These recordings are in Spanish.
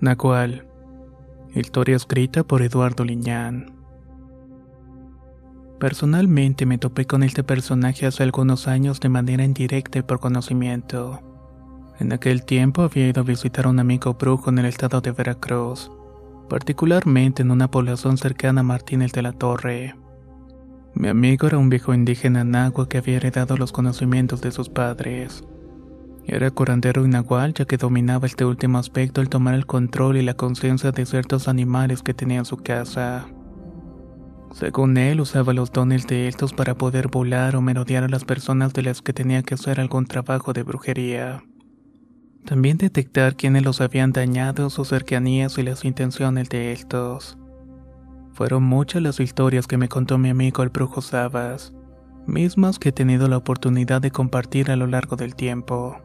Nahual. Historia escrita por Eduardo Liñán. Personalmente me topé con este personaje hace algunos años de manera indirecta y por conocimiento. En aquel tiempo había ido a visitar a un amigo brujo en el estado de Veracruz, particularmente en una población cercana a Martínez de la Torre. Mi amigo era un viejo indígena nahua que había heredado los conocimientos de sus padres. Era curandero y nahual ya que dominaba este último aspecto al tomar el control y la conciencia de ciertos animales que tenía en su casa. Según él, usaba los dones de estos para poder volar o merodear a las personas de las que tenía que hacer algún trabajo de brujería. También detectar quiénes los habían dañado, sus cercanías y las intenciones de estos. Fueron muchas las historias que me contó mi amigo el brujo Sabas, mismas que he tenido la oportunidad de compartir a lo largo del tiempo.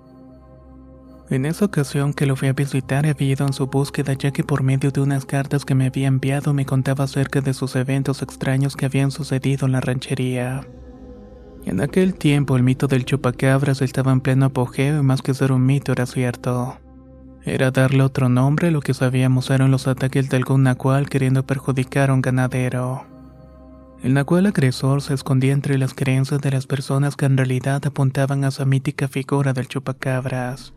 En esa ocasión que lo fui a visitar había ido en su búsqueda ya que por medio de unas cartas que me había enviado me contaba acerca de sus eventos extraños que habían sucedido en la ranchería. En aquel tiempo el mito del chupacabras estaba en pleno apogeo y más que ser un mito era cierto. Era darle otro nombre lo que sabíamos eran los ataques de algún nahual queriendo perjudicar a un ganadero. El nahual agresor se escondía entre las creencias de las personas que en realidad apuntaban a esa mítica figura del chupacabras.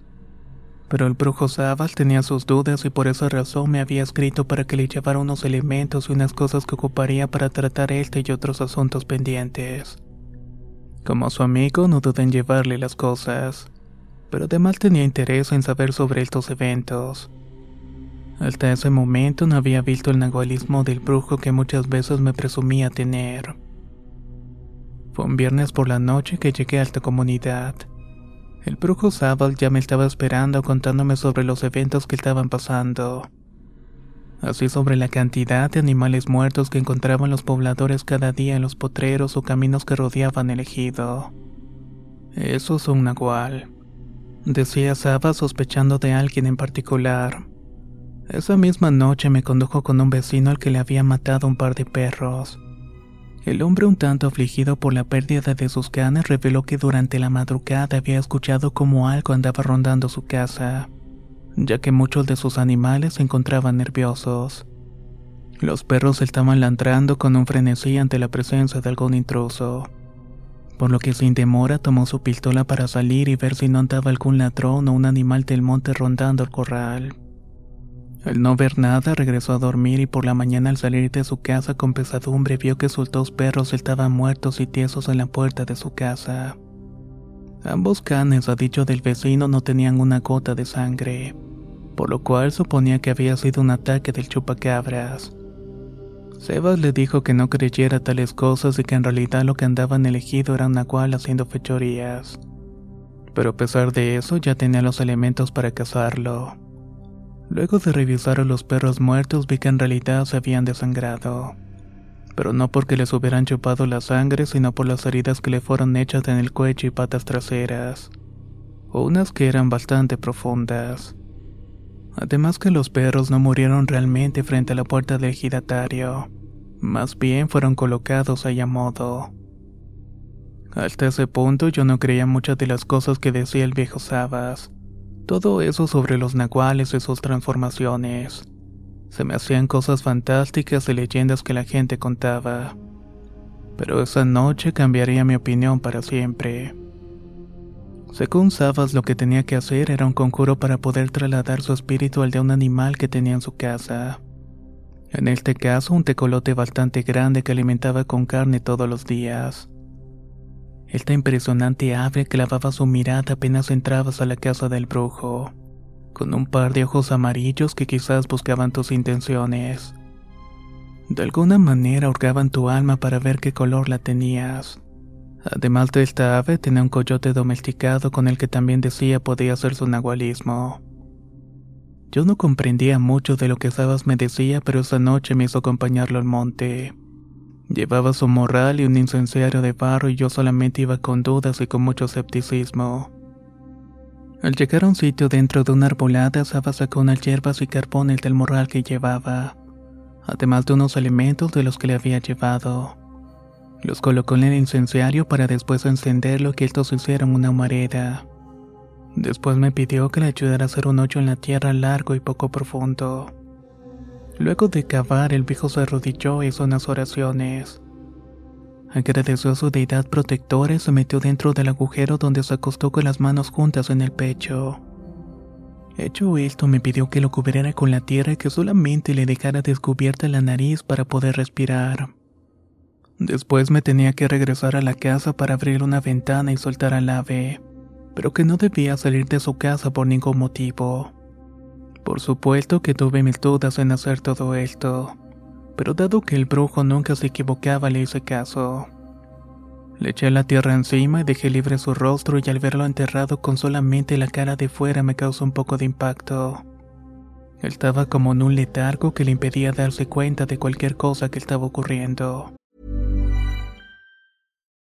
Pero el brujo Zabal tenía sus dudas y por esa razón me había escrito para que le llevara unos elementos y unas cosas que ocuparía para tratar este y otros asuntos pendientes. Como su amigo no dudé en llevarle las cosas, pero además tenía interés en saber sobre estos eventos. Hasta ese momento no había visto el nahualismo del brujo que muchas veces me presumía tener. Fue un viernes por la noche que llegué a esta comunidad. El brujo Zabal ya me estaba esperando contándome sobre los eventos que estaban pasando. Así sobre la cantidad de animales muertos que encontraban los pobladores cada día en los potreros o caminos que rodeaban el ejido. Eso es un nahual. Decía Saba sospechando de alguien en particular. Esa misma noche me condujo con un vecino al que le había matado un par de perros. El hombre un tanto afligido por la pérdida de sus canes reveló que durante la madrugada había escuchado como algo andaba rondando su casa, ya que muchos de sus animales se encontraban nerviosos. Los perros estaban ladrando con un frenesí ante la presencia de algún intruso, por lo que sin demora tomó su pistola para salir y ver si no andaba algún ladrón o un animal del monte rondando el corral. Al no ver nada, regresó a dormir y por la mañana al salir de su casa con pesadumbre vio que sus dos perros estaban muertos y tiesos en la puerta de su casa. Ambos canes, a dicho del vecino, no tenían una gota de sangre, por lo cual suponía que había sido un ataque del chupacabras. Sebas le dijo que no creyera tales cosas y que en realidad lo que andaban elegido era un nahual haciendo fechorías. Pero a pesar de eso ya tenía los elementos para cazarlo. Luego de revisar a los perros muertos vi que en realidad se habían desangrado. Pero no porque les hubieran chupado la sangre, sino por las heridas que le fueron hechas en el cuello y patas traseras. Unas que eran bastante profundas. Además que los perros no murieron realmente frente a la puerta del giratario. Más bien fueron colocados ahí a modo. Hasta ese punto yo no creía muchas de las cosas que decía el viejo Sabas. Todo eso sobre los nahuales y sus transformaciones. Se me hacían cosas fantásticas y leyendas que la gente contaba. Pero esa noche cambiaría mi opinión para siempre. Según Sabas, lo que tenía que hacer era un conjuro para poder trasladar su espíritu al de un animal que tenía en su casa. En este caso, un tecolote bastante grande que alimentaba con carne todos los días. Esta impresionante ave clavaba su mirada apenas entrabas a la casa del brujo, con un par de ojos amarillos que quizás buscaban tus intenciones. De alguna manera hurgaban tu alma para ver qué color la tenías. Además de esta ave, tenía un coyote domesticado con el que también decía podía hacer su nahualismo. Yo no comprendía mucho de lo que Sabas me decía, pero esa noche me hizo acompañarlo al monte. Llevaba su morral y un incenciario de barro y yo solamente iba con dudas y con mucho escepticismo. Al llegar a un sitio dentro de una arbolada, Sabas sacó unas hierbas y carbones del morral que llevaba, además de unos elementos de los que le había llevado. Los colocó en el incenciario para después encenderlo que estos hicieran una humareda. Después me pidió que le ayudara a hacer un hoyo en la tierra largo y poco profundo. Luego de cavar, el viejo se arrodilló y hizo unas oraciones. Agradeció a su deidad protectora y se metió dentro del agujero donde se acostó con las manos juntas en el pecho. Hecho esto, me pidió que lo cubriera con la tierra y que solamente le dejara descubierta la nariz para poder respirar. Después me tenía que regresar a la casa para abrir una ventana y soltar al ave pero que no debía salir de su casa por ningún motivo. Por supuesto que tuve mis dudas en hacer todo esto, pero dado que el brujo nunca se equivocaba le hice caso. Le eché la tierra encima y dejé libre su rostro y al verlo enterrado con solamente la cara de fuera me causó un poco de impacto. estaba como en un letargo que le impedía darse cuenta de cualquier cosa que estaba ocurriendo.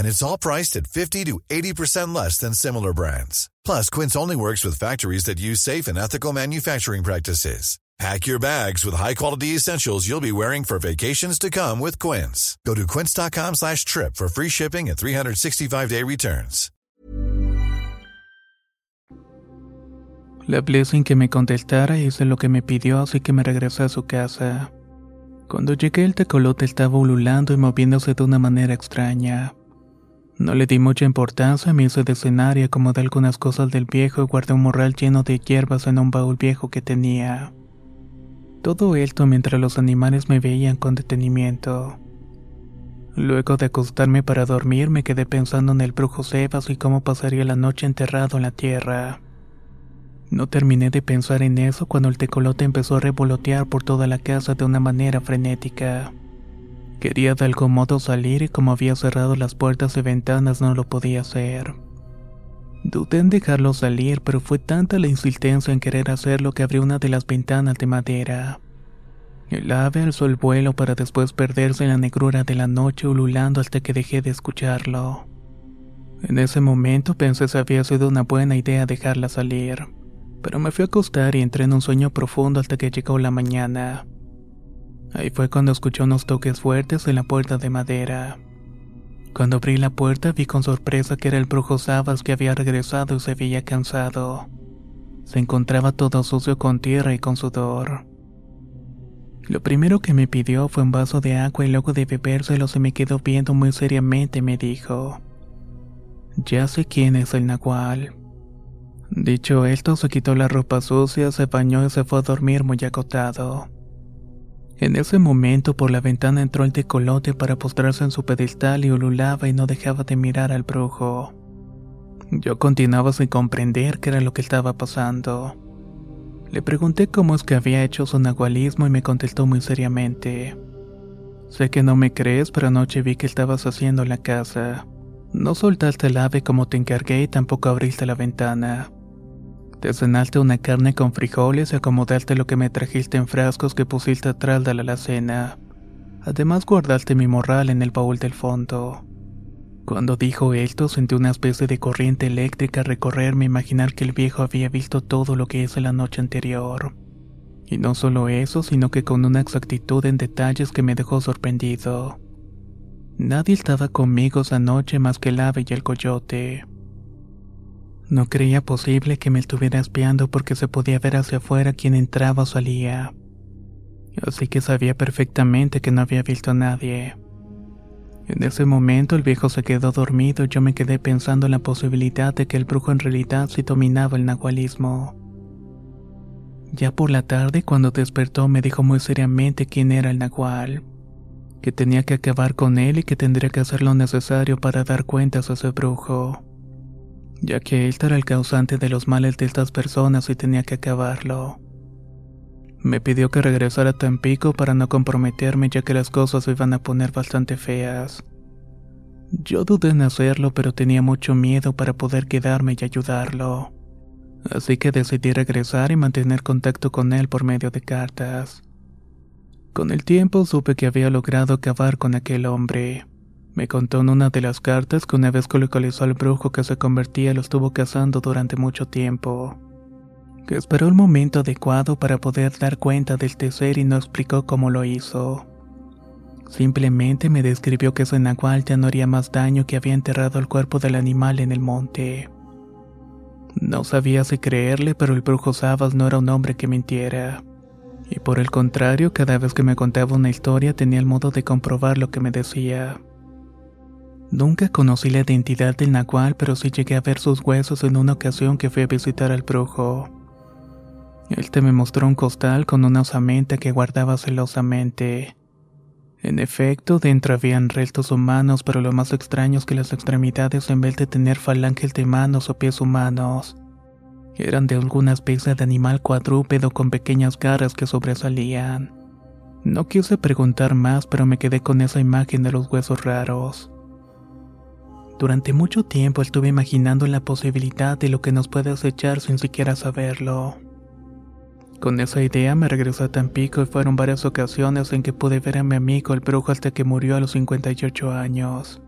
and it's all priced at 50 to 80% less than similar brands. Plus, Quince only works with factories that use safe and ethical manufacturing practices. Pack your bags with high-quality essentials you'll be wearing for vacations to come with Quince. Go to quince.com slash trip for free shipping and 365-day returns. Le hablé sin que me contestara y hice lo que me pidió, así que me regresé a su casa. Cuando llegué, el tecolote estaba ululando y moviéndose de una manera extraña. No le di mucha importancia, me hice de escenario, acomodé algunas cosas del viejo y guardé un morral lleno de hierbas en un baúl viejo que tenía. Todo esto mientras los animales me veían con detenimiento. Luego de acostarme para dormir, me quedé pensando en el brujo Sebas y cómo pasaría la noche enterrado en la tierra. No terminé de pensar en eso cuando el tecolote empezó a revolotear por toda la casa de una manera frenética. Quería de algún modo salir y como había cerrado las puertas y ventanas no lo podía hacer. Dudé en dejarlo salir, pero fue tanta la insistencia en querer hacerlo que abrió una de las ventanas de madera. El ave alzó el vuelo para después perderse en la negrura de la noche ululando hasta que dejé de escucharlo. En ese momento pensé si había sido una buena idea dejarla salir, pero me fui a acostar y entré en un sueño profundo hasta que llegó la mañana. Ahí fue cuando escuché unos toques fuertes en la puerta de madera. Cuando abrí la puerta vi con sorpresa que era el brujo Sabas que había regresado y se veía cansado. Se encontraba todo sucio con tierra y con sudor. Lo primero que me pidió fue un vaso de agua y luego de bebérselo se me quedó viendo muy seriamente y me dijo, Ya sé quién es el nahual. Dicho esto, se quitó la ropa sucia, se bañó y se fue a dormir muy acotado. En ese momento por la ventana entró el tecolote para postrarse en su pedestal y ululaba y no dejaba de mirar al brujo. Yo continuaba sin comprender qué era lo que estaba pasando. Le pregunté cómo es que había hecho su nahualismo y me contestó muy seriamente. Sé que no me crees, pero anoche vi que estabas haciendo la casa. No soltaste el ave como te encargué y tampoco abriste la ventana. Te cenaste una carne con frijoles y acomodaste lo que me trajiste en frascos que pusiste atrás de la alacena. Además guardaste mi morral en el baúl del fondo. Cuando dijo esto, sentí una especie de corriente eléctrica recorrerme imaginar que el viejo había visto todo lo que hice la noche anterior. Y no solo eso, sino que con una exactitud en detalles que me dejó sorprendido. Nadie estaba conmigo esa noche más que el ave y el coyote. No creía posible que me estuviera espiando porque se podía ver hacia afuera quién entraba o salía. Así que sabía perfectamente que no había visto a nadie. En ese momento el viejo se quedó dormido y yo me quedé pensando en la posibilidad de que el brujo en realidad sí dominaba el nahualismo. Ya por la tarde, cuando despertó, me dijo muy seriamente quién era el nahual, que tenía que acabar con él y que tendría que hacer lo necesario para dar cuentas a ese brujo ya que él era el causante de los males de estas personas y tenía que acabarlo. Me pidió que regresara a Tampico para no comprometerme ya que las cosas se iban a poner bastante feas. Yo dudé en hacerlo pero tenía mucho miedo para poder quedarme y ayudarlo. Así que decidí regresar y mantener contacto con él por medio de cartas. Con el tiempo supe que había logrado acabar con aquel hombre. Me contó en una de las cartas que una vez que localizó al brujo que se convertía lo estuvo cazando durante mucho tiempo. Que esperó el momento adecuado para poder dar cuenta del tecer y no explicó cómo lo hizo. Simplemente me describió que ese nahual ya no haría más daño que había enterrado el cuerpo del animal en el monte. No sabía si creerle, pero el brujo Sabas no era un hombre que mintiera. Y por el contrario, cada vez que me contaba una historia tenía el modo de comprobar lo que me decía. Nunca conocí la identidad del nahual, pero sí llegué a ver sus huesos en una ocasión que fui a visitar al brujo. Él te me mostró un costal con una osamenta que guardaba celosamente. En efecto, dentro habían restos humanos, pero lo más extraño es que las extremidades, en vez de tener falanges de manos o pies humanos, eran de alguna especie de animal cuadrúpedo con pequeñas garras que sobresalían. No quise preguntar más, pero me quedé con esa imagen de los huesos raros. Durante mucho tiempo estuve imaginando la posibilidad de lo que nos puede acechar sin siquiera saberlo. Con esa idea me regresé a Tampico y fueron varias ocasiones en que pude ver a mi amigo el brujo hasta que murió a los 58 años.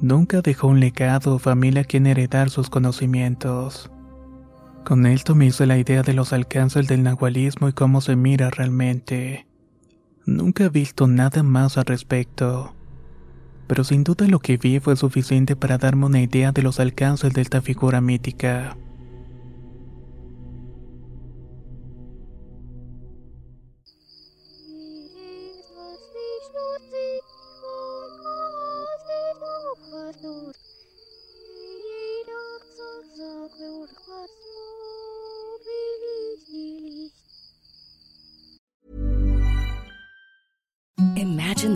Nunca dejó un legado o familia a quien heredar sus conocimientos. Con esto me hice la idea de los alcances del nahualismo y cómo se mira realmente. Nunca he visto nada más al respecto pero sin duda lo que vi fue suficiente para darme una idea de los alcances de esta figura mítica.